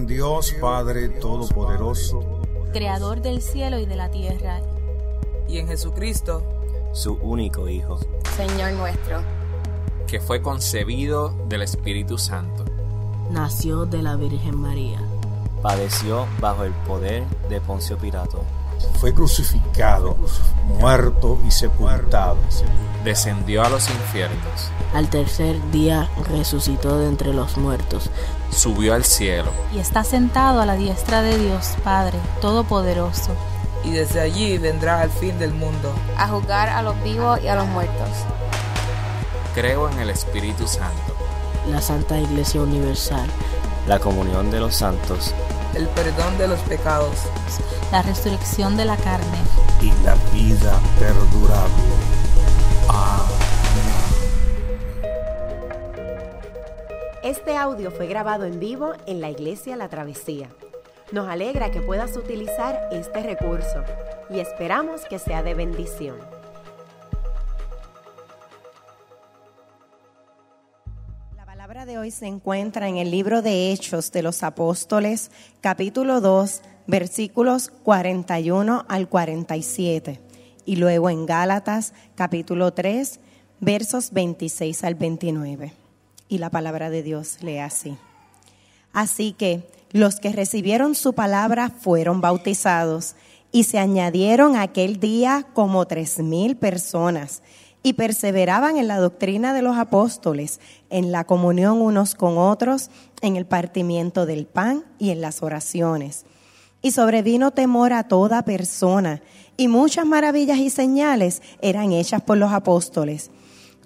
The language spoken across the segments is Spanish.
en Dios Padre Todopoderoso, Creador del cielo y de la tierra, y en Jesucristo, su único Hijo, Señor nuestro, que fue concebido del Espíritu Santo. Nació de la Virgen María. Padeció bajo el poder de Poncio Pilato. Fue crucificado, muerto y sepultado. Descendió a los infiernos. Al tercer día resucitó de entre los muertos. Subió al cielo. Y está sentado a la diestra de Dios Padre Todopoderoso. Y desde allí vendrá al fin del mundo. A juzgar a los vivos y a los muertos. Creo en el Espíritu Santo. La Santa Iglesia Universal. La comunión de los santos. El perdón de los pecados. La resurrección de la carne. Y la vida perdurable. Este audio fue grabado en vivo en la iglesia La Travesía. Nos alegra que puedas utilizar este recurso y esperamos que sea de bendición. La palabra de hoy se encuentra en el libro de Hechos de los Apóstoles, capítulo 2, versículos 41 al 47, y luego en Gálatas, capítulo 3, versos 26 al 29. Y la palabra de Dios lee así. Así que los que recibieron su palabra fueron bautizados y se añadieron aquel día como tres mil personas y perseveraban en la doctrina de los apóstoles, en la comunión unos con otros, en el partimiento del pan y en las oraciones. Y sobrevino temor a toda persona, y muchas maravillas y señales eran hechas por los apóstoles.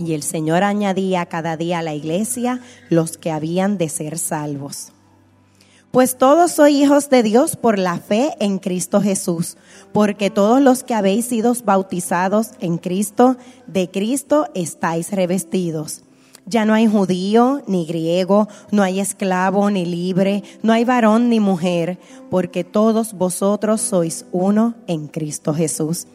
Y el Señor añadía cada día a la iglesia los que habían de ser salvos. Pues todos sois hijos de Dios por la fe en Cristo Jesús, porque todos los que habéis sido bautizados en Cristo, de Cristo estáis revestidos. Ya no hay judío ni griego, no hay esclavo ni libre, no hay varón ni mujer, porque todos vosotros sois uno en Cristo Jesús.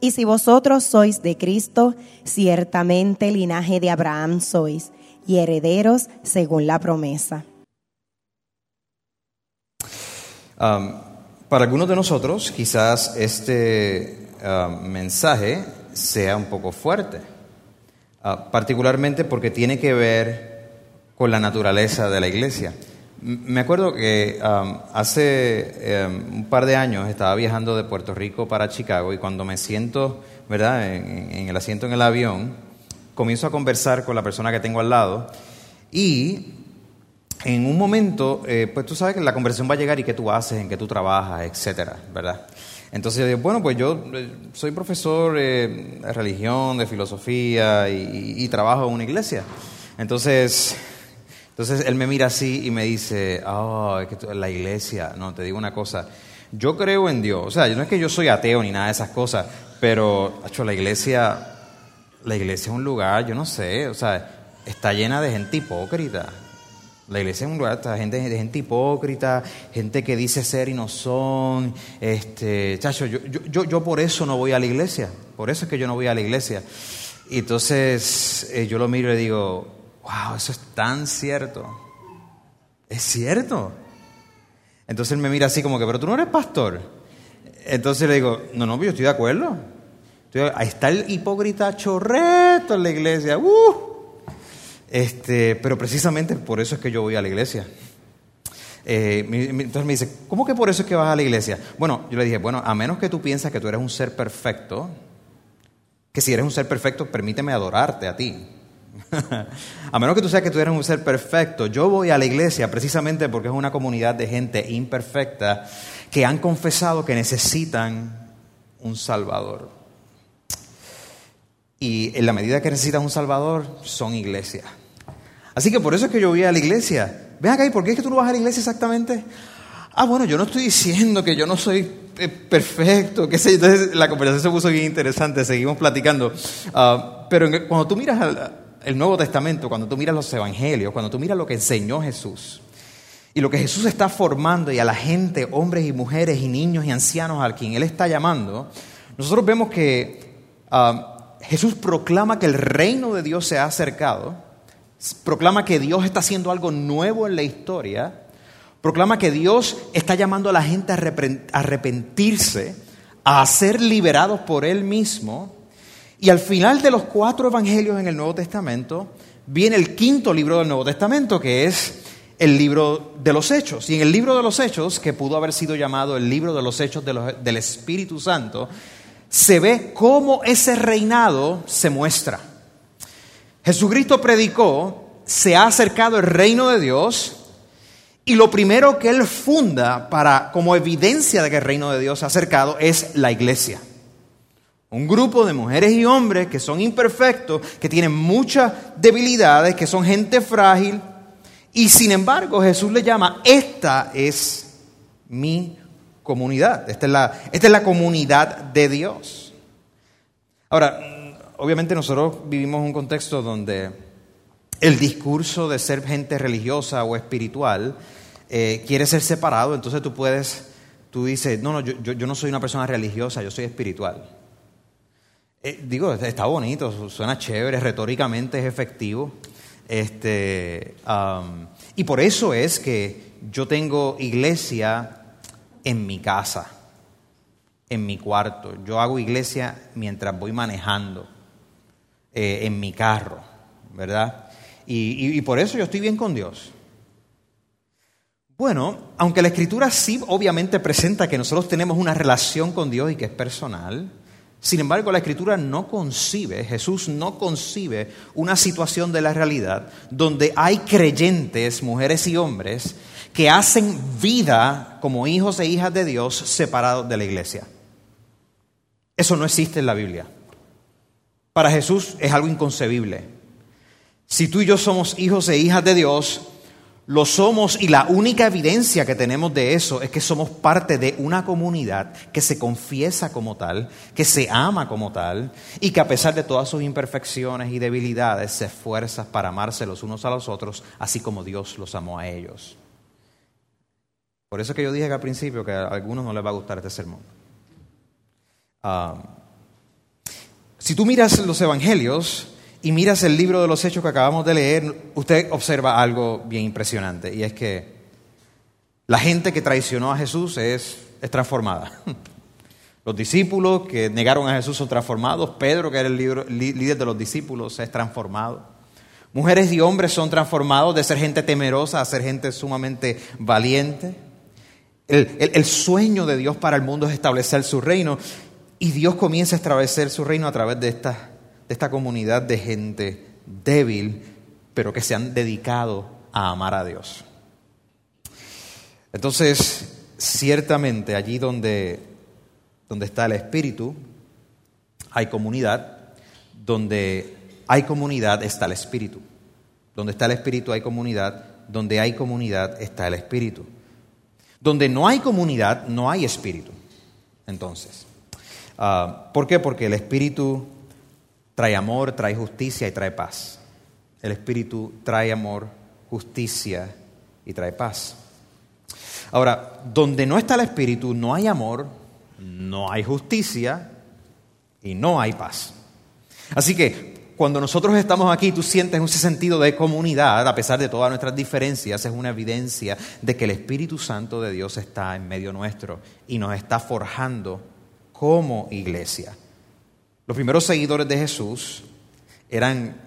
Y si vosotros sois de Cristo, ciertamente linaje de Abraham sois, y herederos según la promesa. Um, para algunos de nosotros, quizás este uh, mensaje sea un poco fuerte, uh, particularmente porque tiene que ver con la naturaleza de la iglesia. Me acuerdo que um, hace um, un par de años estaba viajando de Puerto Rico para Chicago y cuando me siento, ¿verdad?, en, el asiento en el avión, comienzo a conversar con la persona que tengo al lado y en un momento, eh, pues tú sabes que la conversación va a llegar y qué tú haces, en qué tú trabajas, etcétera, ¿verdad? Entonces bueno, pues yo eh, soy profesor eh, de religión, de filosofía y trabajo en una iglesia. Entonces entonces él me mira así y me dice, oh, es que la iglesia, no, te digo una cosa, yo creo en Dios, o sea, no es que yo soy ateo ni nada de esas cosas, pero, hecho, la iglesia, la iglesia es un lugar, yo no sé, o sea, está llena de gente hipócrita. La iglesia es un lugar de gente, de gente hipócrita, gente que dice ser y no son. Este, chacho, yo, yo, yo por eso no voy a la iglesia, por eso es que yo no voy a la iglesia. Y entonces eh, yo lo miro y le digo, wow, eso es tan cierto. Es cierto. Entonces él me mira así como que, pero tú no eres pastor. Entonces le digo, no, no, yo estoy de acuerdo. Ahí está el hipócrita chorreto en la iglesia. ¡Uh! Este, pero precisamente por eso es que yo voy a la iglesia. Eh, entonces me dice, ¿cómo que por eso es que vas a la iglesia? Bueno, yo le dije, bueno, a menos que tú pienses que tú eres un ser perfecto, que si eres un ser perfecto, permíteme adorarte a ti. a menos que tú seas que tú eres un ser perfecto, yo voy a la iglesia precisamente porque es una comunidad de gente imperfecta que han confesado que necesitan un Salvador. Y en la medida que necesitan un Salvador, son iglesia. Así que por eso es que yo voy a la iglesia. Ven acá, ¿y por qué es que tú no vas a la iglesia exactamente? Ah, bueno, yo no estoy diciendo que yo no soy eh, perfecto, qué sé yo. Entonces la conversación se puso bien interesante, seguimos platicando. Ah, pero cuando tú miras al- el Nuevo Testamento, cuando tú miras los Evangelios, cuando tú miras lo que enseñó Jesús, y lo que Jesús está formando y a la gente, hombres y mujeres y niños y ancianos a quien Él está llamando, nosotros vemos que ah, Jesús proclama que el reino de Dios se ha acercado, proclama que Dios está haciendo algo nuevo en la historia, proclama que Dios está llamando a la gente a arrepent- a arrepentirse, a ser liberados por Él mismo, y al final de los cuatro evangelios en el Nuevo Testamento, viene el quinto libro del Nuevo Testamento, que es el libro de los Hechos. Y en el libro de los Hechos, que pudo haber sido llamado el libro de los Hechos del Espíritu Santo, se ve cómo ese reinado se muestra. Jesucristo predicó, se ha acercado el reino de Dios, y lo primero que él funda para, como evidencia de que el reino de Dios se ha acercado es la iglesia. Un grupo de mujeres y hombres que son imperfectos, que tienen muchas debilidades, que son gente frágil. Y sin embargo Jesús le llama, esta es mi comunidad, esta es la, comunidad de Dios. Ahora, obviamente nosotros vivimos un contexto donde el discurso de ser gente religiosa o espiritual eh, quiere ser separado, entonces tú puedes, tú dices, no, no, yo no soy una persona religiosa, yo soy espiritual. Eh, digo, está bonito, su- suena chévere, retóricamente es efectivo. Este, y por eso es que yo tengo iglesia en mi casa, en mi cuarto. Yo hago iglesia mientras voy manejando, eh, en mi carro, ¿verdad? Y- y por eso yo estoy bien con Dios. Bueno, aunque la escritura sí obviamente presenta que nosotros tenemos una relación con Dios y que es personal, sin embargo la escritura no concibe, Jesús no concibe una situación de la realidad donde hay creyentes, mujeres y hombres, que hacen vida como hijos e hijas de Dios separados de la iglesia. Eso no existe en la Biblia. Para Jesús es algo inconcebible. Si tú y yo somos hijos e hijas de Dios, lo somos y la única evidencia que tenemos de eso es que somos parte de una comunidad que se confiesa como tal, que se ama como tal y que a pesar de todas sus imperfecciones y debilidades se esfuerza para amarse los unos a los otros, así como Dios los amó a ellos. Por eso que yo dije que al principio que a algunos no les va a gustar este sermón. Ah, si tú miras los evangelios y miras el libro de los hechos que acabamos de leer, usted observa algo bien impresionante y es que la gente que traicionó a Jesús es, es transformada. Los discípulos que negaron a Jesús son transformados. Pedro, que era el líder de los discípulos, es transformado. Mujeres y hombres son transformados de ser gente temerosa a ser gente sumamente valiente. El, el- el sueño de Dios para el mundo es establecer su reino y Dios comienza a establecer su reino a través de esta, de esta comunidad de gente débil, pero que se han dedicado a amar a Dios. Entonces, ciertamente allí donde, donde está el Espíritu, hay comunidad, donde hay comunidad está el Espíritu. Donde está el Espíritu hay comunidad, donde hay comunidad está el Espíritu. Donde no hay comunidad, no hay Espíritu. Entonces, ah, ¿por qué? Porque el Espíritu trae amor, trae justicia y trae paz. El Espíritu trae amor, justicia y trae paz. Ahora, donde no está el Espíritu, no hay amor, no hay justicia y no hay paz. Así que cuando nosotros estamos aquí, tú sientes ese sentido de comunidad, a pesar de todas nuestras diferencias, es una evidencia de que el Espíritu Santo de Dios está en medio nuestro y nos está forjando como iglesia. Los primeros seguidores de Jesús eran,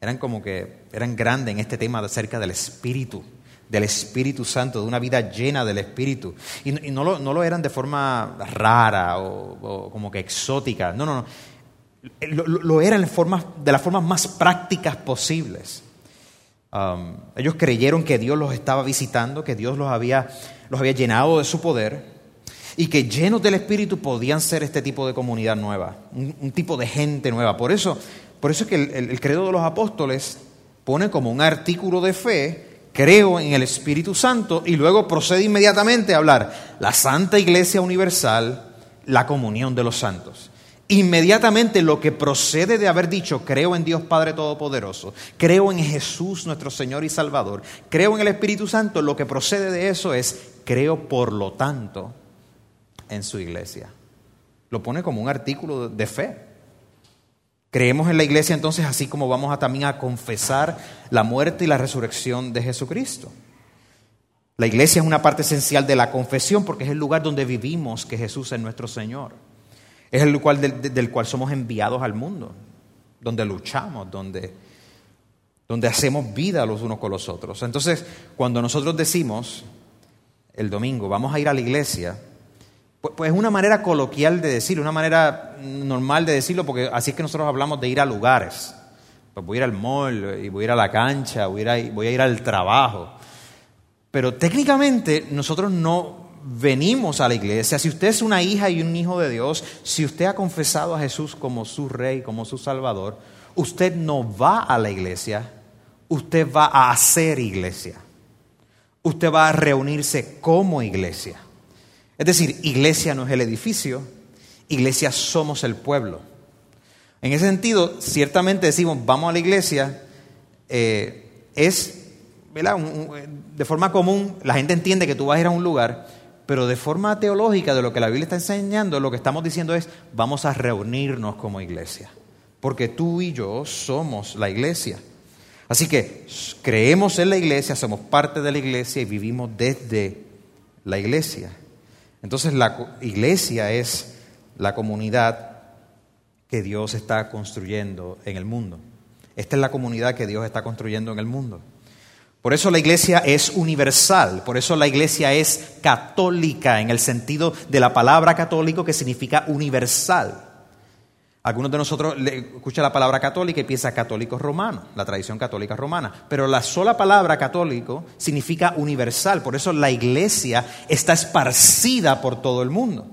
eran como que eran grandes en este tema acerca del Espíritu, del Espíritu Santo, de una vida llena del Espíritu. Y, no, lo, no, lo, eran de forma rara o, como que exótica, no, no, no. Lo, eran de las formas más prácticas posibles. Um, ellos creyeron que Dios los estaba visitando, que Dios los había, los había llenado de su poder y que llenos del Espíritu podían ser este tipo de comunidad nueva, un, tipo de gente nueva. Por eso, por eso es que el credo de los apóstoles pone como un artículo de fe creo en el Espíritu Santo y luego procede inmediatamente a hablar la Santa Iglesia Universal, la comunión de los santos. Inmediatamente lo que procede de haber dicho, creo en Dios Padre Todopoderoso, creo en Jesús nuestro Señor y Salvador, creo en el Espíritu Santo, lo que procede de eso es, creo por lo tanto en su iglesia. Lo pone como un artículo de fe. Creemos en la iglesia entonces así como vamos a también a confesar la muerte y la resurrección de Jesucristo. La iglesia es una parte esencial de la confesión porque es el lugar donde vivimos que Jesús es nuestro Señor. Es el lugar del, cual somos enviados al mundo, donde luchamos, donde, donde hacemos vida los unos con los otros. Entonces, cuando nosotros decimos el domingo, vamos a ir a la iglesia, pues, pues, es una manera coloquial de decirlo, una manera normal de decirlo, porque así es que nosotros hablamos de ir a lugares. Pues voy a ir al mall, y voy a ir a la cancha, voy a ir, al trabajo. Pero técnicamente nosotros no venimos a la iglesia, si usted es una hija y un hijo de Dios, si usted ha confesado a Jesús como su rey, como su salvador, usted no va a la iglesia, usted va a hacer iglesia. Usted va a reunirse como iglesia. Es decir, iglesia no es el edificio, iglesia somos el pueblo. En ese sentido, ciertamente decimos, vamos a la iglesia, eh, es, de forma común, la gente entiende que tú vas a ir a un lugar, pero de forma teológica de lo que la Biblia está enseñando, lo que estamos diciendo es, vamos a reunirnos como iglesia, porque tú y yo somos la iglesia. Así que creemos en la iglesia, somos parte de la iglesia y vivimos desde la iglesia. Entonces la iglesia es la comunidad que Dios está construyendo en el mundo. Esta es la comunidad que Dios está construyendo en el mundo. Por eso la iglesia es universal, por eso la iglesia es católica en el sentido de la palabra católico que significa universal. Algunos de nosotros escuchan la palabra católica y piensa católico romano, la tradición católica romana, pero la sola palabra católico significa universal, por eso la iglesia está esparcida por todo el mundo.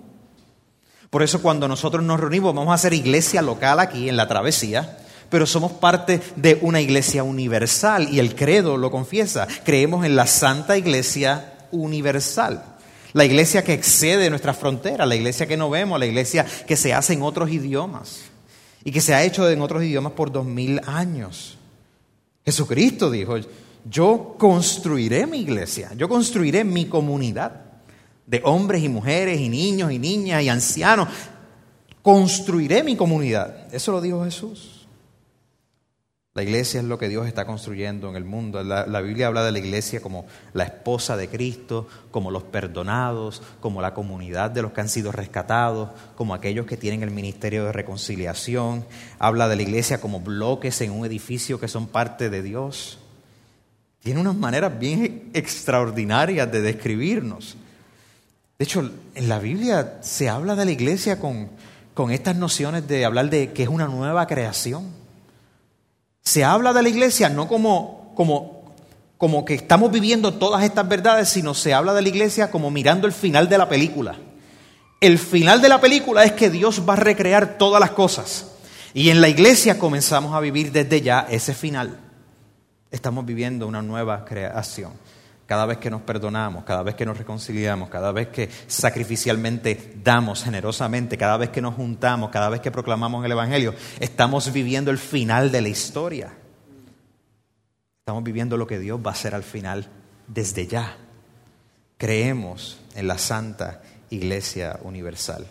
Por eso cuando nosotros nos reunimos vamos a hacer iglesia local aquí en la travesía, pero somos parte de una iglesia universal y el credo lo confiesa. Creemos en la Santa Iglesia Universal. La iglesia que excede nuestras fronteras, la iglesia que no vemos, la iglesia que se hace en otros idiomas y que se ha hecho en otros idiomas por dos mil años. Jesucristo dijo, yo construiré mi iglesia, yo construiré mi comunidad de hombres y mujeres y niños y niñas y ancianos. Construiré mi comunidad. Eso lo dijo Jesús. La iglesia es lo que Dios está construyendo en el mundo. La, Biblia habla de la iglesia como la esposa de Cristo, como los perdonados, como la comunidad de los que han sido rescatados, como aquellos que tienen el ministerio de reconciliación. Habla de la iglesia como bloques en un edificio que son parte de Dios. Tiene unas maneras bien extraordinarias de describirnos. De hecho, en la Biblia se habla de la iglesia con, con estas nociones de hablar de que es una nueva creación se habla de la iglesia no como, como, como que estamos viviendo todas estas verdades, sino se habla de la iglesia como mirando el final de la película. El final de la película es que Dios va a recrear todas las cosas. Y en la iglesia comenzamos a vivir desde ya ese final. Estamos viviendo una nueva creación cada vez que nos perdonamos, cada vez que nos reconciliamos, cada vez que sacrificialmente damos generosamente, cada vez que nos juntamos, cada vez que proclamamos el Evangelio, estamos viviendo el final de la historia. Estamos viviendo lo que Dios va a hacer al final desde ya. Creemos en la Santa Iglesia Universal.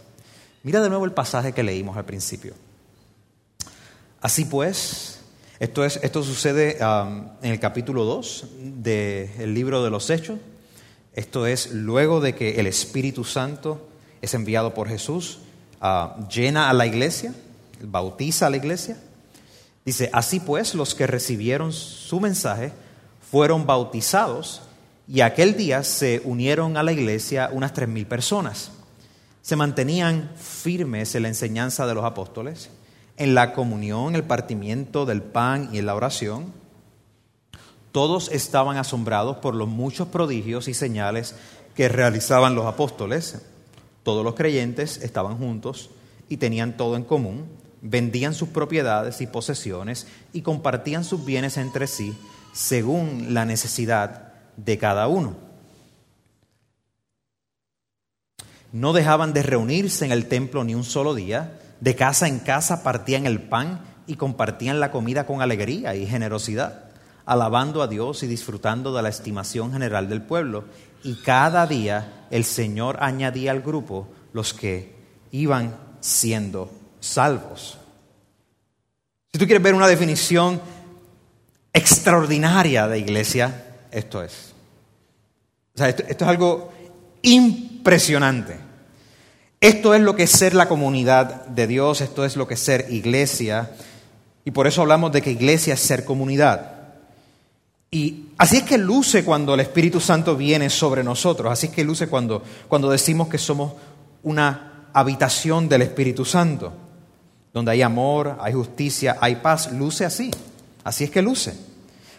Mira de nuevo el pasaje que leímos al principio. Así pues, esto, es, esto sucede en el capítulo 2 del libro de los Hechos. Esto es luego de que el Espíritu Santo es enviado por Jesús, llena a la iglesia, bautiza a la iglesia. Dice, así pues los que recibieron su mensaje fueron bautizados y aquel día se unieron a la iglesia unas tres mil personas. Se mantenían firmes en la enseñanza de los apóstoles en la comunión, el partimiento del pan y en la oración. Todos estaban asombrados por los muchos prodigios y señales que realizaban los apóstoles. Todos los creyentes estaban juntos y tenían todo en común. Vendían sus propiedades y posesiones y compartían sus bienes entre sí, según la necesidad de cada uno. No dejaban de reunirse en el templo ni un solo día, de casa en casa partían el pan y compartían la comida con alegría y generosidad, alabando a Dios y disfrutando de la estimación general del pueblo. Y cada día el Señor añadía al grupo los que iban siendo salvos. Si tú quieres ver una definición extraordinaria de iglesia, esto es. O sea, esto, esto es algo impresionante. Esto es lo que es ser la comunidad de Dios, esto es lo que es ser iglesia. Y por eso hablamos de que iglesia es ser comunidad. Y así es que luce cuando el Espíritu Santo viene sobre nosotros, así es que luce cuando, cuando decimos que somos una habitación del Espíritu Santo, donde hay amor, hay justicia, hay paz, luce así, así es que luce.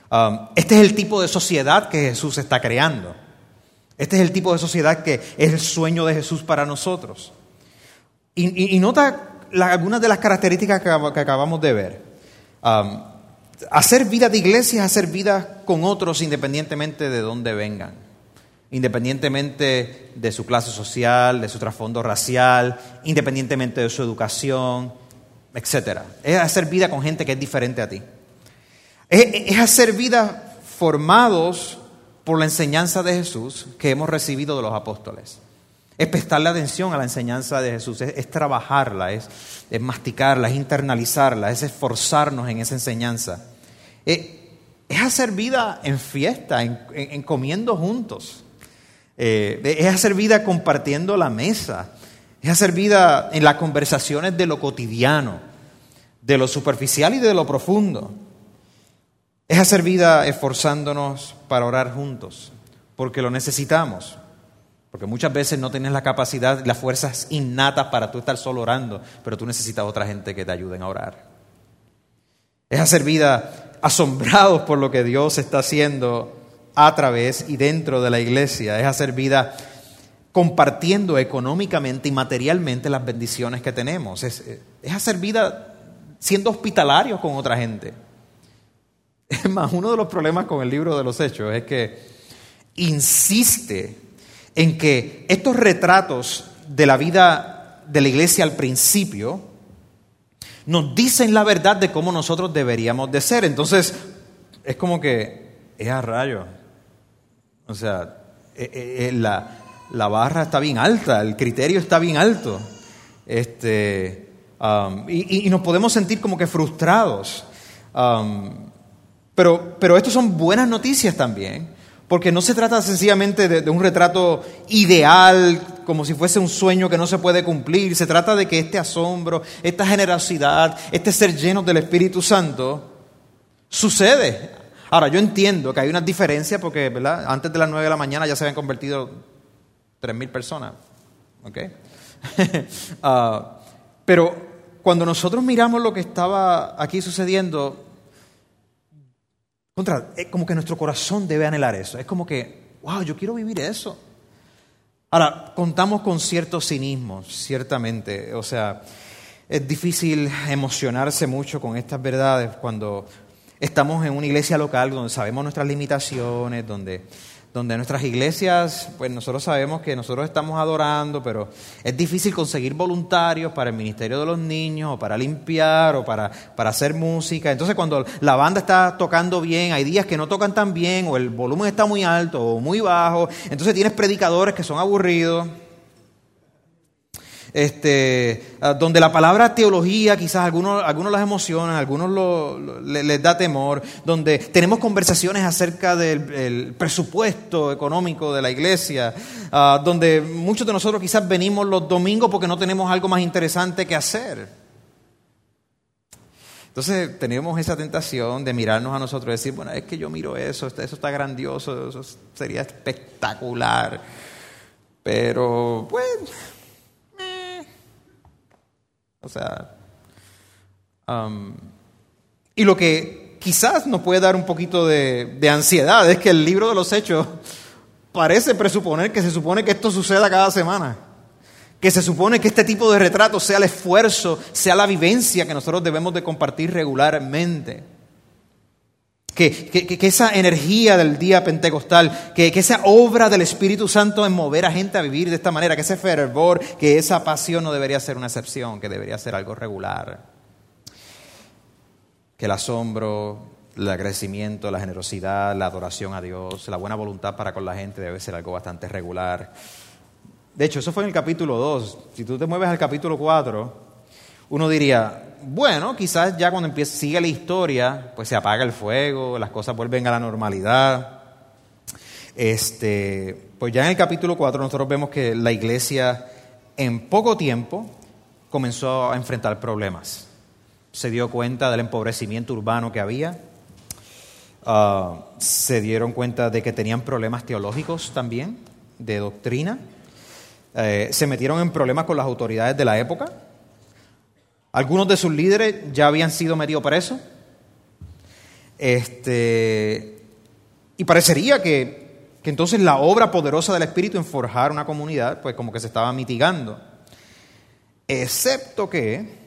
Um, este es el tipo de sociedad que Jesús está creando. Este es el tipo de sociedad que es el sueño de Jesús para nosotros. Y, nota algunas de las características que, acabamos de ver. Hacer vida de iglesia es hacer vida con otros independientemente de dónde vengan, independientemente de su clase social, de su trasfondo racial, independientemente de su educación, etc. Es hacer vida con gente que es diferente a ti. es hacer vida formados por la enseñanza de Jesús que hemos recibido de los apóstoles. Es prestarle atención a la enseñanza de Jesús, es, trabajarla, es, masticarla, es internalizarla, es esforzarnos en esa enseñanza. Es, hacer vida en fiesta, en, comiendo juntos. Eh, es hacer vida compartiendo la mesa. Es hacer vida en las conversaciones de lo cotidiano, de lo superficial y de lo profundo. Es hacer vida esforzándonos para orar juntos, porque lo necesitamos. Porque muchas veces no tienes la capacidad, las fuerzas innatas para tú estar solo orando, pero tú necesitas otra gente que te ayuden a orar. Es hacer vida asombrados por lo que Dios está haciendo a través y dentro de la iglesia. Es hacer vida compartiendo económicamente y materialmente las bendiciones que tenemos. Es, es hacer vida siendo hospitalarios con otra gente. Es más, uno de los problemas con el libro de los hechos es que insiste en que estos retratos de la vida de la iglesia al principio nos dicen la verdad de cómo nosotros deberíamos de ser. Entonces, es como que es a rayo. O sea, eh, eh, eh, la, barra está bien alta, el criterio está bien alto. Este, um, y, nos podemos sentir como que frustrados. Um, pero, pero estos son buenas noticias también, porque no se trata sencillamente de, un retrato ideal, como si fuese un sueño que no se puede cumplir. Se trata de que este asombro, esta generosidad, este ser lleno del Espíritu Santo, sucede. Ahora, yo entiendo que hay una diferencia porque, ¿verdad? Antes de las nueve de la mañana ya se habían convertido tres mil personas. ¿Ok? Ah, pero cuando nosotros miramos lo que estaba aquí sucediendo, contra, es como que nuestro corazón debe anhelar eso. Es como que, wow, yo quiero vivir eso. Ahora, contamos con cierto cinismo, ciertamente. O sea, es difícil emocionarse mucho con estas verdades cuando estamos en una iglesia local donde sabemos nuestras limitaciones, donde donde nuestras iglesias, pues nosotros sabemos que nosotros estamos adorando, pero es difícil conseguir voluntarios para el ministerio de los niños, o para limpiar, o para, para hacer música. Entonces cuando la banda está tocando bien, hay días que no tocan tan bien, o el volumen está muy alto o muy bajo, entonces tienes predicadores que son aburridos este, ah, donde la palabra teología quizás algunos, algunos las emocionan, algunos les, da temor, donde tenemos conversaciones acerca del presupuesto económico de la iglesia, ah, donde muchos de nosotros quizás venimos los domingos porque no tenemos algo más interesante que hacer. Entonces tenemos esa tentación de mirarnos a nosotros y decir, bueno, es que yo miro eso, eso está grandioso, eso sería espectacular. Pero, pues, o sea, um, y lo que quizás nos puede dar un poquito de, ansiedad es que el libro de los hechos parece presuponer que se supone que esto suceda cada semana. Que se supone que este tipo de retrato sea el esfuerzo, sea la vivencia que nosotros debemos de compartir regularmente. Que, que- que esa energía del día pentecostal, que, que esa obra del Espíritu Santo en mover a gente a vivir de esta manera, que ese fervor, que esa pasión no debería ser una excepción, que debería ser algo regular. Que el asombro, el agradecimiento, la generosidad, la adoración a Dios, la buena voluntad para con la gente debe ser algo bastante regular. De hecho, eso fue en el capítulo 2. Si tú te mueves al capítulo 4, uno diría, bueno, quizás ya cuando empiece, sigue la historia, pues se apaga el fuego, las cosas vuelven a la normalidad. Este, pues ya en el capítulo 4 nosotros vemos que la iglesia en poco tiempo comenzó a enfrentar problemas. Se dio cuenta del empobrecimiento urbano que había, Ah, se dieron cuenta de que tenían problemas teológicos también, de doctrina, Eh, se metieron en problemas con las autoridades de la época. Algunos de sus líderes ya habían sido metidos presos. Este, y parecería que, que entonces la obra poderosa del Espíritu en forjar una comunidad, pues como que se estaba mitigando. Excepto que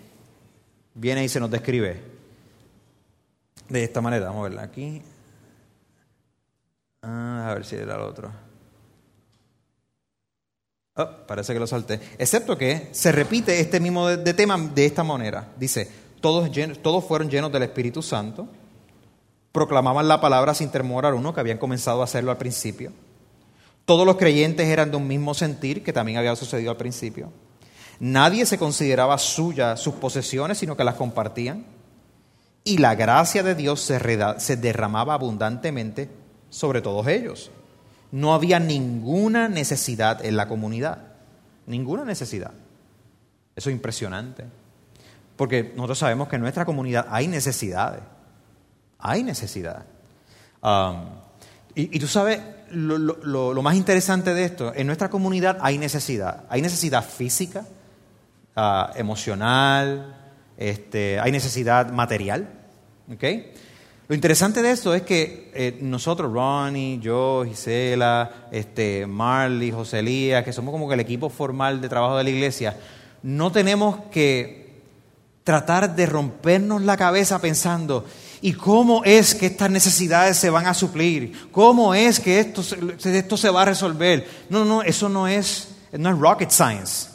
viene y se nos describe de esta manera. Vamos a verla aquí. Ah, a ver si era el otro. Oh, parece que lo salté. Excepto que se repite este mismo de, tema de esta manera. Dice, todos, todos fueron llenos del Espíritu Santo, proclamaban la palabra sin temor alguno, que habían comenzado a hacerlo al principio. Todos los creyentes eran de un mismo sentir, que también había sucedido al principio. Nadie se consideraba suya sus posesiones, sino que las compartían. Y la gracia de Dios se derramaba abundantemente sobre todos ellos. No había ninguna necesidad en la comunidad. Ninguna necesidad. Eso es impresionante. Porque nosotros sabemos que en nuestra comunidad hay necesidades. Hay necesidad. Y, tú sabes, lo, más interesante de esto, en nuestra comunidad hay necesidad. Hay necesidad física, ah, emocional, este, hay necesidad material. ¿ok? Lo interesante de esto es que eh, nosotros, Ronnie, yo, Gisela, este, Marley, José Elías, que somos como que el equipo formal de trabajo de la iglesia, no tenemos que tratar de rompernos la cabeza pensando, ¿y cómo es que estas necesidades se van a suplir? ¿Cómo es que esto, esto se va a resolver? No, no, eso no es, no es rocket science.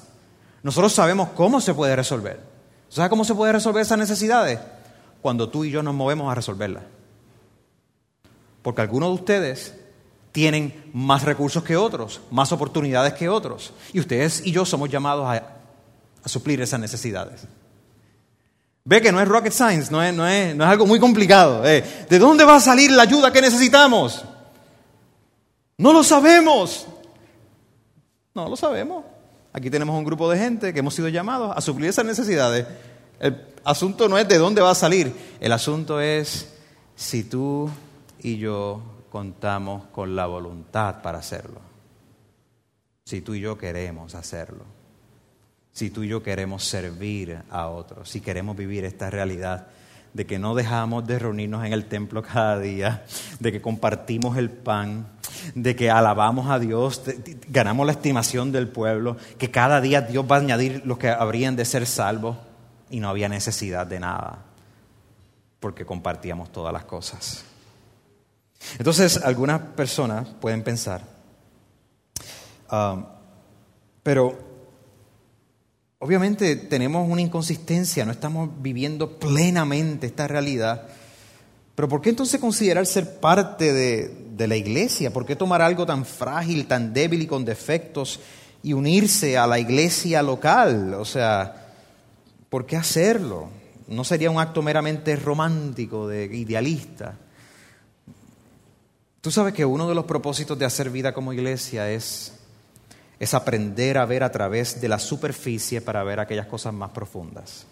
Nosotros sabemos cómo se puede resolver. ¿Sabes cómo se puede resolver esas necesidades? Cuando tú y yo nos movemos a resolverlas. Porque algunos de ustedes tienen más recursos que otros, más oportunidades que otros. Y ustedes y yo somos llamados a, a suplir esas necesidades. Ve que no es rocket science, no es, no es, no es algo muy complicado. eh. ¿De dónde va a salir la ayuda que necesitamos? No lo sabemos. No lo sabemos. Aquí tenemos un grupo de gente que hemos sido llamados a suplir esas necesidades. El asunto no es de dónde va a salir, el asunto es si tú y yo contamos con la voluntad para hacerlo. Si tú y yo queremos hacerlo. Si tú y yo queremos servir a otros, si queremos vivir esta realidad de que no dejamos de reunirnos en el templo cada día, de que compartimos el pan, de que alabamos a Dios, ganamos la estimación del pueblo, que cada día Dios va a añadir los que habrían de ser salvos y no había necesidad de nada, porque compartíamos todas las cosas. Entonces, algunas personas pueden pensar, ah, pero Obviamente tenemos una inconsistencia, no estamos viviendo plenamente esta realidad. Pero ¿por qué entonces considerar ser parte de, de la iglesia? ¿Por qué tomar algo tan frágil, tan débil y con defectos y unirse a la iglesia local? O sea, ¿por qué hacerlo? No sería un acto meramente romántico, de idealista. Tú sabes que uno de los propósitos de hacer vida como iglesia es es aprender a ver a través de la superficie para ver aquellas cosas más profundas.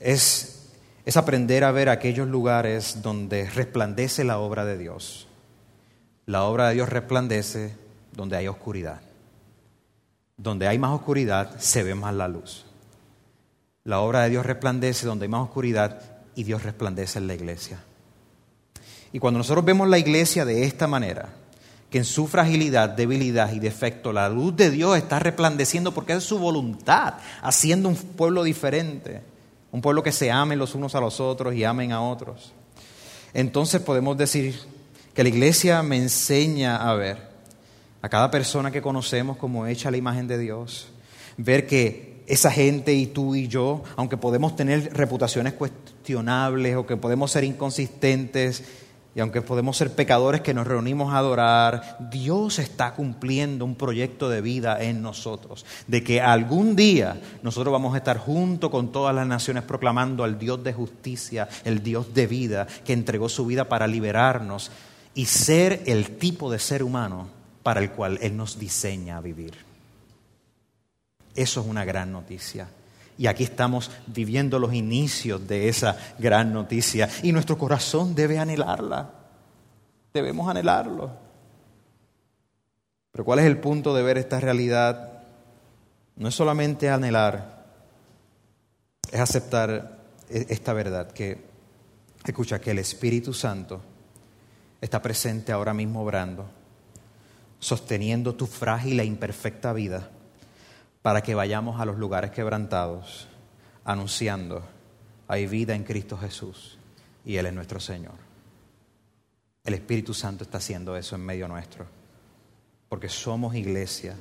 Es, es aprender a ver aquellos lugares donde resplandece la obra de Dios. La obra de Dios resplandece donde hay oscuridad. Donde hay más oscuridad se ve más la luz. La obra de Dios resplandece donde hay más oscuridad y Dios resplandece en la iglesia. Y cuando nosotros vemos la iglesia de esta manera, que en su fragilidad, debilidad y defecto la luz de Dios está resplandeciendo porque es su voluntad, haciendo un pueblo diferente, un pueblo que se ame los unos a los otros y amen a otros. entonces podemos decir que la iglesia me enseña a ver a cada persona que conocemos como hecha la imagen de Dios, ver que esa gente y tú y yo, aunque podemos tener reputaciones cuestionables o que podemos ser inconsistentes, y aunque podemos ser pecadores que nos reunimos a adorar, Dios está cumpliendo un proyecto de vida en nosotros. De que algún día nosotros vamos a estar junto con todas las naciones proclamando al Dios de justicia, el Dios de vida, que entregó su vida para liberarnos y ser el tipo de ser humano para el cual Él nos diseña a vivir. Eso es una gran noticia. Y aquí estamos viviendo los inicios de esa gran noticia. Y nuestro corazón debe anhelarla. Debemos anhelarlo. Pero ¿cuál es el punto de ver esta realidad? No es solamente anhelar, es aceptar e-, esta verdad que, escucha, que el Espíritu Santo está presente ahora mismo obrando, sosteniendo tu frágil e imperfecta vida para que vayamos a los lugares quebrantados anunciando, hay vida en Cristo Jesús y Él es nuestro Señor. El Espíritu Santo está haciendo eso en medio nuestro, porque somos iglesia,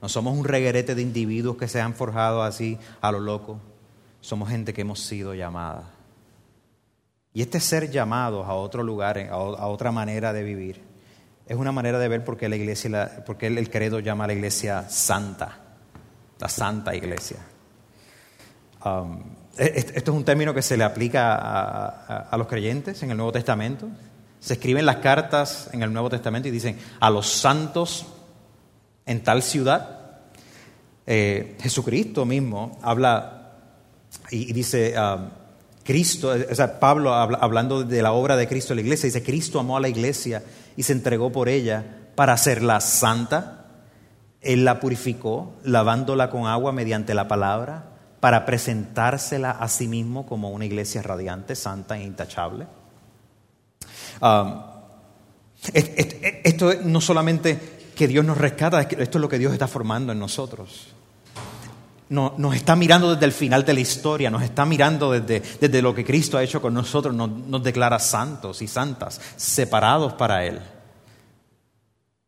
no somos un reguerete de individuos que se han forjado así a lo loco, somos gente que hemos sido llamada. Y este ser llamados a otro lugar, a otra manera de vivir, es una manera de ver por qué la iglesia, porque el credo llama a la iglesia santa la Santa Iglesia. Um, e-, esto es un término que se le aplica a, los creyentes en el Nuevo Testamento. Se escriben las cartas en el Nuevo Testamento y dicen a los santos en tal ciudad. Eh, Jesucristo mismo habla y, dice, um, Cristo, o sea, Pablo hablando de la obra de Cristo en la iglesia, dice, Cristo amó a la iglesia y se entregó por ella para hacerla santa, él la purificó lavándola con agua mediante la palabra para presentársela a sí mismo como una iglesia radiante, santa e intachable. Um, esto no solamente que Dios nos rescata, esto es lo que Dios está formando en nosotros. Nos, está mirando desde el final de la historia, nos está mirando desde, desde lo que Cristo ha hecho con nosotros, nos, nos declara santos y santas, separados para Él,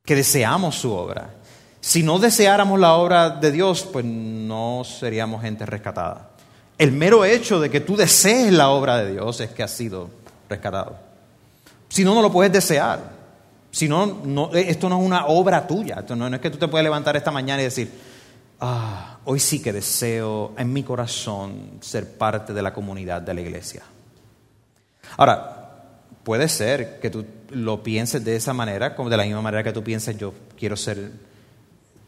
que deseamos su obra si no deseáramos la obra de Dios, pues no seríamos gente rescatada. El mero hecho de que tú desees la obra de Dios es que has sido rescatado. Si no, no lo puedes desear. Si no, esto no es una obra tuya. No, es que tú te puedes levantar esta mañana y decir, ah, hoy sí que deseo en mi corazón ser parte de la comunidad de la iglesia. Ahora, puede ser que tú lo pienses de esa manera, como de la misma manera que tú piensas, yo quiero ser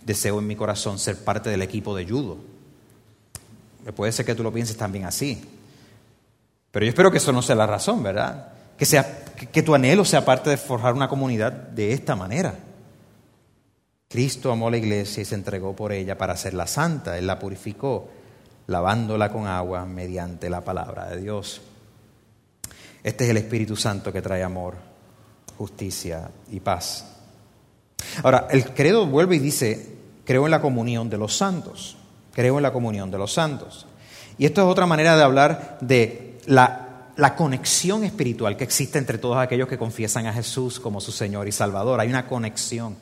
deseo en mi corazón ser parte del equipo de judo. Puede ser que tú lo pienses también así. Pero yo espero que eso no sea la razón, ¿verdad? Que, sea, que tu anhelo sea parte de forjar una comunidad de esta manera. Cristo amó la iglesia y se entregó por ella para hacerla santa. Él la purificó, lavándola con agua mediante la palabra de Dios. Este es el Espíritu Santo que trae amor, justicia y paz. Ahora, el credo vuelve y dice, creo en la comunión de los santos, creo en la comunión de los santos. Y esto es otra manera de hablar de la, conexión espiritual que existe entre todos aquellos que confiesan a Jesús como su Señor y Salvador. Hay una conexión.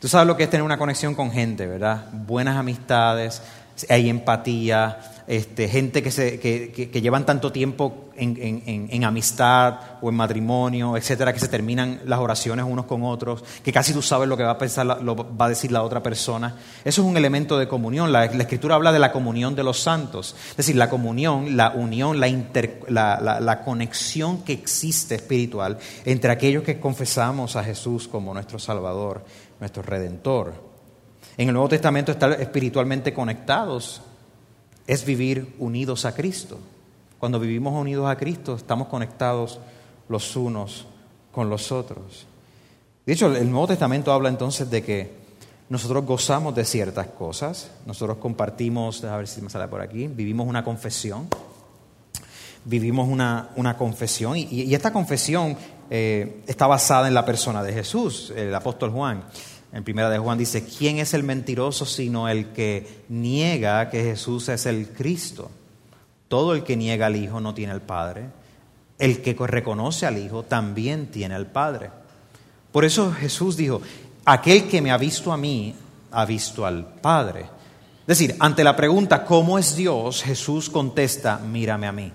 Tú sabes lo que es tener una conexión con gente, ¿verdad? Buenas amistades, hay empatía, este, gente que, se, que, llevan tanto tiempo en, amistad o en matrimonio, etcétera, que se terminan las oraciones unos con otros, que casi tú sabes lo que va a pensar, lo va a decir la otra persona. Eso es un elemento de comunión. La, Escritura habla de la comunión de los santos, es decir, la comunión, la unión, la, la conexión que existe espiritual entre aquellos que confesamos a Jesús como nuestro Salvador, nuestro Redentor. En el Nuevo Testamento estar espiritualmente conectados es vivir unidos a Cristo. Cuando vivimos unidos a Cristo, estamos conectados los unos con los otros. De hecho, el Nuevo Testamento habla entonces de que nosotros gozamos de ciertas cosas, nosotros compartimos, a ver si me sale por aquí, vivimos una confesión, vivimos una, una confesión y, esta confesión eh, está basada en la persona de Jesús, el apóstol Juan. En primera de Juan dice, ¿quién es el mentiroso sino el que niega que Jesús es el Cristo? Todo el que niega al Hijo no tiene al Padre. El que reconoce al Hijo también tiene al Padre. Por eso Jesús dijo, aquel que me ha visto a mí, ha visto al Padre. Es decir, ante la pregunta, ¿cómo es Dios? Jesús contesta, mírame a mí.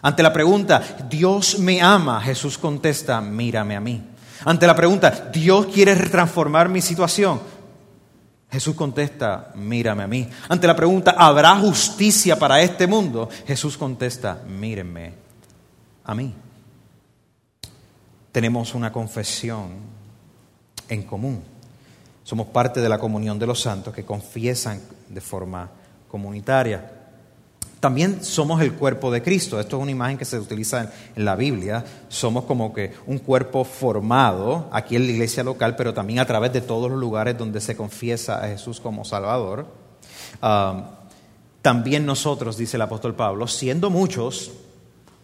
Ante la pregunta, Dios me ama, Jesús contesta, mírame a mí. Ante la pregunta, Dios quiere transformar mi situación, Jesús contesta, mírame a mí. Ante la pregunta, ¿habrá justicia para este mundo? Jesús contesta, mírenme a mí. Tenemos una confesión en común. Somos parte de la comunión de los santos que confiesan de forma comunitaria. También somos el cuerpo de Cristo. Esto es una imagen que se utiliza en, la Biblia. Somos como que un cuerpo formado aquí en la iglesia local, pero también a través de todos los lugares donde se confiesa a Jesús como Salvador. También nosotros, dice el apóstol Pablo, siendo muchos,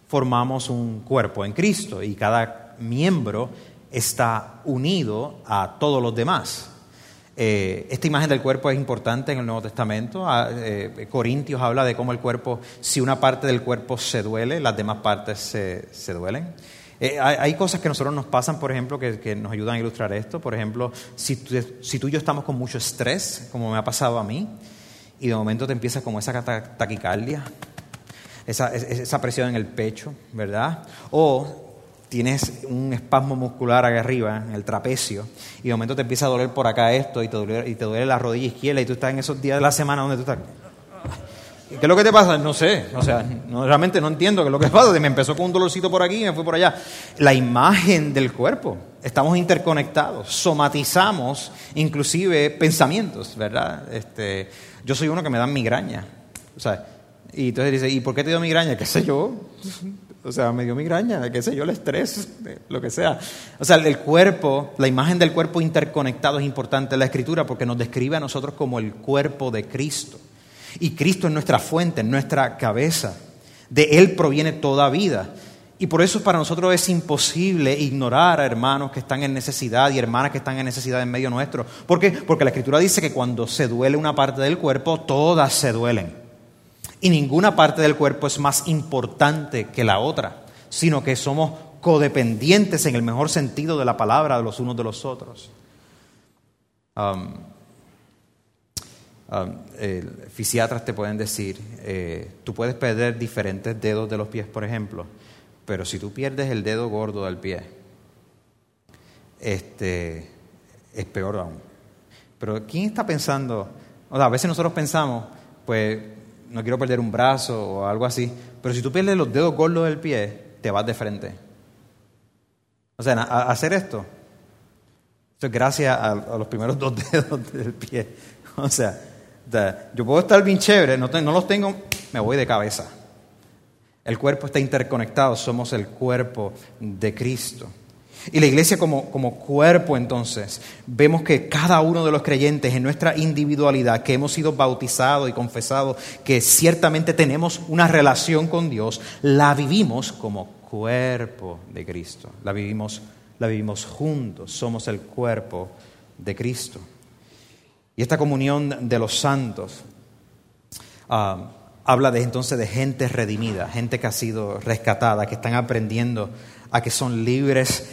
formamos un cuerpo en Cristo y cada miembro está unido a todos los demás. Eh, esta imagen del cuerpo es importante en el Nuevo Testamento. Ah, eh, Corintios habla de cómo el cuerpo, si una parte del cuerpo se duele, las demás partes se, duelen. Eh, hay, cosas que a nosotros nos pasan, por ejemplo, que, nos ayudan a ilustrar esto. Por ejemplo, si, tú y yo estamos con mucho estrés, como me ha pasado a mí, y de momento te empieza como esa taquicardia, esa, esa presión en el pecho, ¿verdad? O tienes un espasmo muscular acá arriba, en el trapecio, y de momento te empieza a doler por acá esto, y te duele, y te duele la rodilla izquierda, y tú estás en esos días de la semana donde tú estás... ¿Qué es lo que te pasa? No sé, o sea, no, realmente no entiendo qué es lo que pasa. Me empezó con un dolorcito por aquí y me fui por allá. La imagen del cuerpo, estamos interconectados, somatizamos inclusive pensamientos, ¿verdad? Este, yo soy uno que me dan migraña, o sea, y entonces dice, ¿y por qué te dio migraña? ¿Qué sé yo? O sea, me dio migraña, qué sé yo, el estrés, lo que sea. O sea, el cuerpo, la imagen del cuerpo interconectado es importante en la escritura porque nos describe a nosotros como el cuerpo de Cristo. Y Cristo es nuestra fuente, nuestra cabeza. De Él proviene toda vida. Y por eso para nosotros es imposible ignorar a hermanos que están en necesidad y hermanas que están en necesidad en medio nuestro. ¿Por qué? Porque la Escritura dice que cuando se duele una parte del cuerpo, todas se duelen. Y ninguna parte del cuerpo es más importante que la otra, sino que somos codependientes en el mejor sentido de la palabra de los unos de los otros. Um, um, fisiatras te pueden decir, eh, tú puedes perder diferentes dedos de los pies, por ejemplo, pero si tú pierdes el dedo gordo del pie, este, es peor aún. Pero ¿quién está pensando? O sea, a veces nosotros pensamos, pues no quiero perder un brazo o algo así, pero si tú pierdes los dedos gordos del pie, te vas de frente. O sea, hacer esto, esto es gracias a, los primeros dos dedos del pie. O sea, yo puedo estar bien chévere, no, no los tengo, me voy de cabeza. El cuerpo está interconectado, somos el cuerpo de Cristo. Y la iglesia como, como, cuerpo entonces, vemos que cada uno de los creyentes en nuestra individualidad, que hemos sido bautizados y confesados, que ciertamente tenemos una relación con Dios, la vivimos como cuerpo de Cristo. La vivimos, la vivimos juntos, somos el cuerpo de Cristo. Y esta comunión de los santos ah, habla de entonces de gente redimida, gente que ha sido rescatada, que están aprendiendo a que son libres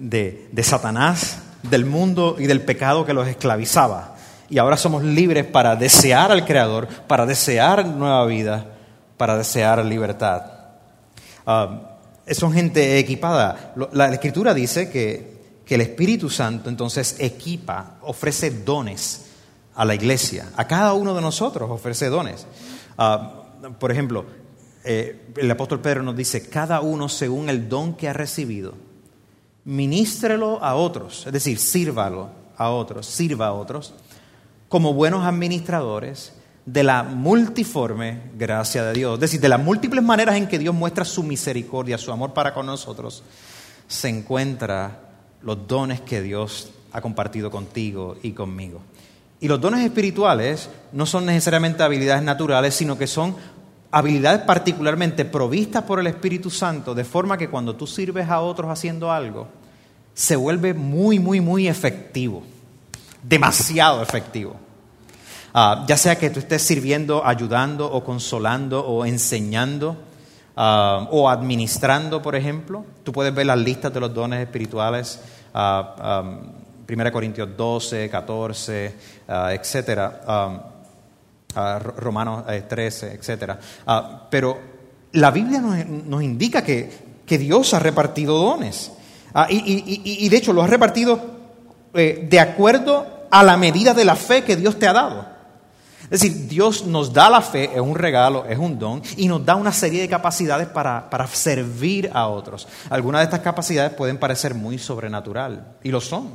de, Satanás, del mundo y del pecado que los esclavizaba. Y ahora somos libres para desear al Creador, para desear nueva vida, para desear libertad. Uh, son gente equipada. La, Escritura dice que, el Espíritu Santo entonces equipa, ofrece dones a la iglesia. A cada uno de nosotros ofrece dones. Ah, por ejemplo, eh, el apóstol Pedro nos dice, cada uno según el don que ha recibido ministrelo a otros, es decir, sírvalo a otros, sirva a otros, como buenos administradores de la multiforme gracia de Dios. Es decir, de las múltiples maneras en que Dios muestra su misericordia, su amor para con nosotros, se encuentran los dones que Dios ha compartido contigo y conmigo. Y los dones espirituales no son necesariamente habilidades naturales, sino que son habilidades particularmente provistas por el Espíritu Santo, de forma que cuando tú sirves a otros haciendo algo, se vuelve muy, muy, muy efectivo, demasiado efectivo. Ah, ya sea que tú estés sirviendo, ayudando o consolando o enseñando, ah, o administrando, por ejemplo. Tú puedes ver las listas de los dones espirituales, ah, ah, 1 Corintios 12, 14, ah, etcétera, ah, ah, Ro- Romanos eh, 13, etcétera. Ah, pero la Biblia nos, nos indica que, que Dios ha repartido dones. Ah, y, y- de hecho lo ha repartido eh, de acuerdo a la medida de la fe que Dios te ha dado. Es decir, Dios nos da la fe, es un regalo, es un don, y nos da una serie de capacidades para, para servir a otros. Algunas de estas capacidades pueden parecer muy sobrenatural, y lo son.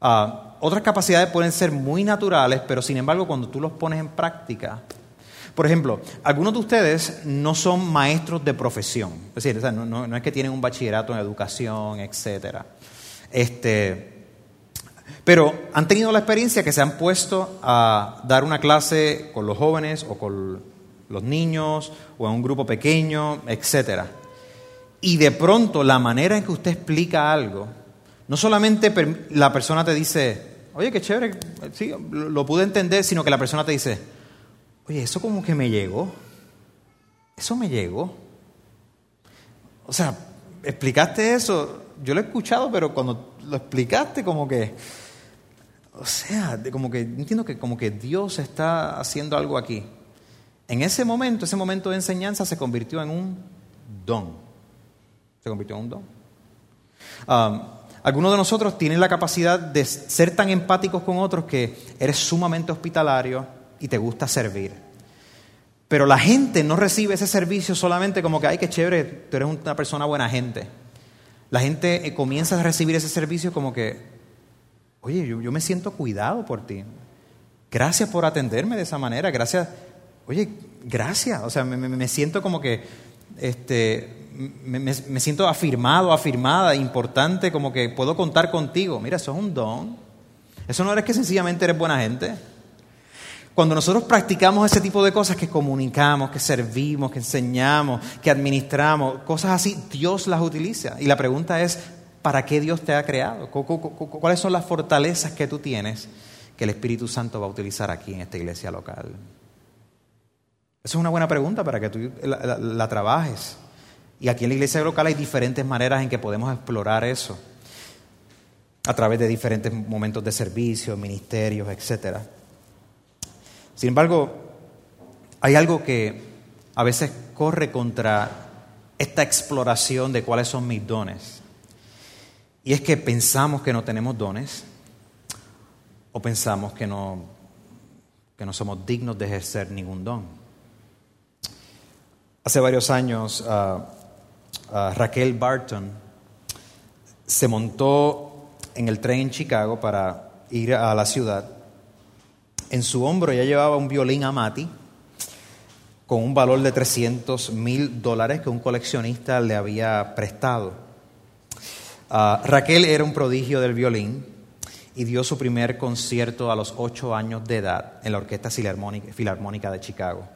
Ah, otras capacidades pueden ser muy naturales, pero sin embargo cuando tú los pones en práctica, por ejemplo, algunos de ustedes no son maestros de profesión, es decir, no, es que tienen un bachillerato en educación, etcétera. Este, pero han tenido la experiencia que se han puesto a dar una clase con los jóvenes o con los niños o en un grupo pequeño, etcétera. Y de pronto la manera en que usted explica algo, no solamente la persona te dice, oye, qué chévere, sí, lo pude entender, sino que la persona te dice, oye, eso como que me llegó, eso me llegó. O sea, explicaste eso, yo lo he escuchado, pero cuando lo explicaste como que, o sea, como que entiendo que como que Dios está haciendo algo aquí. En ese momento, ese momento de enseñanza se convirtió en un don. Se convirtió en un don. Um, algunos de nosotros tienen la capacidad de ser tan empáticos con otros que eres sumamente hospitalario y te gusta servir. Pero la gente no recibe ese servicio solamente como que, ay, qué chévere, tú eres una persona buena gente. La gente eh, comienza a recibir ese servicio como que, oye, yo, me siento cuidado por ti. Gracias por atenderme de esa manera. Gracias, oye, gracias. O sea, me, siento como que, este, me- me siento afirmado, afirmada, importante, como que puedo contar contigo. Mira, eso es un don. Eso no eres que sencillamente eres buena gente. Cuando nosotros practicamos ese tipo de cosas que comunicamos, que servimos, que enseñamos, que administramos, cosas así, Dios las utiliza. Y la pregunta es, ¿para qué Dios te ha creado? ¿Cu- cu- cu- ¿Cuáles son las fortalezas que tú tienes que el Espíritu Santo va a utilizar aquí en esta iglesia local? Esa es una buena pregunta para que tú la- la trabajes. Y aquí en la iglesia local hay diferentes maneras en que podemos explorar eso. A través de diferentes momentos de servicio, ministerios, etcétera. Sin embargo, hay algo que a veces corre contra esta exploración de cuáles son mis dones. Y es que pensamos que no tenemos dones o pensamos que no, que no somos dignos de ejercer ningún don. Hace varios años, ah, ah, Raquel Barton se montó en el tren en Chicago para ir a la ciudad en su hombro ella llevaba un violín Amati con un valor de 300 mil dólares que un coleccionista le había prestado. Ah, Raquel era un prodigio del violín y dio su primer concierto a los ocho años de edad en la Orquesta Filarmónica de Chicago.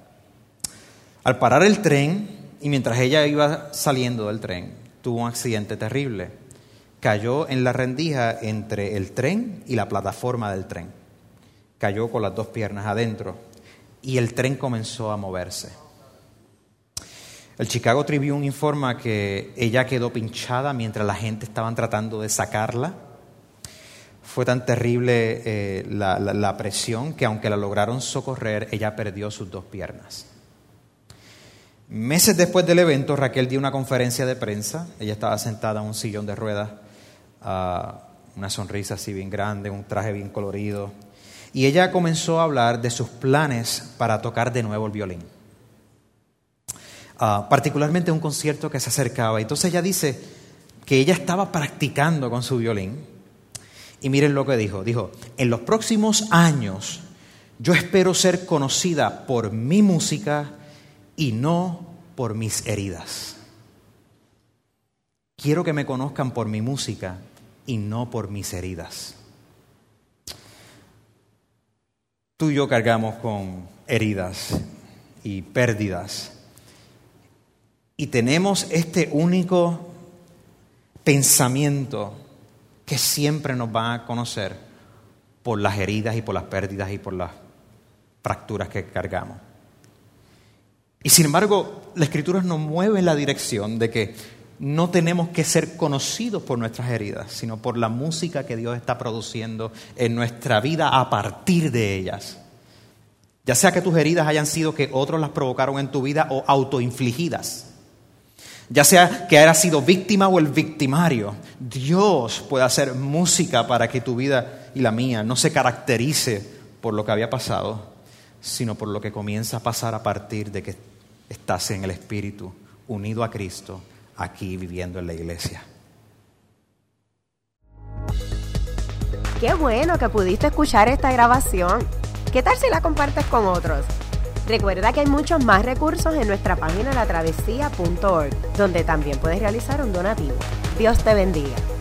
Al parar el tren y mientras ella iba saliendo del tren, tuvo un accidente terrible. Cayó en la rendija entre el tren y la plataforma del tren cayó con las dos piernas adentro y el tren comenzó a moverse. El Chicago Tribune informa que ella quedó pinchada mientras la gente estaban tratando de sacarla. Fue tan terrible eh, la, presión que aunque la lograron socorrer, ella perdió sus dos piernas. Meses después del evento, Raquel dio una conferencia de prensa. Ella estaba sentada en un sillón de ruedas, ah, una sonrisa así bien grande, un traje bien colorido. Y ella comenzó a hablar de sus planes para tocar de nuevo el violín. Ah, particularmente un concierto que se acercaba. Entonces ella dice que ella estaba practicando con su violín. Y miren lo que dijo. Dijo, en los próximos años yo espero ser conocida por mi música y no por mis heridas. Quiero que me conozcan por mi música y no por mis heridas. Tú y yo cargamos con heridas y pérdidas. Y tenemos este único pensamiento que siempre nos van a conocer por las heridas y por las pérdidas y por las fracturas que cargamos. Y sin embargo, la escritura nos mueve en la dirección de que no tenemos que ser conocidos por nuestras heridas, sino por la música que Dios está produciendo en nuestra vida a partir de ellas. Ya sea que tus heridas hayan sido que otros las provocaron en tu vida o autoinfligidas. Ya sea que hayas sido víctima o el victimario, Dios puede hacer música para que tu vida y la mía no se caracterice por lo que había pasado, sino por lo que comienza a pasar a partir de que estás en el Espíritu, unido a Cristo, aquí viviendo en la iglesia. Qué bueno que pudiste escuchar esta grabación. ¿Qué tal si la compartes con otros? Recuerda que hay muchos más recursos en nuestra página latravesía.org, donde también puedes realizar un donativo. Dios te bendiga.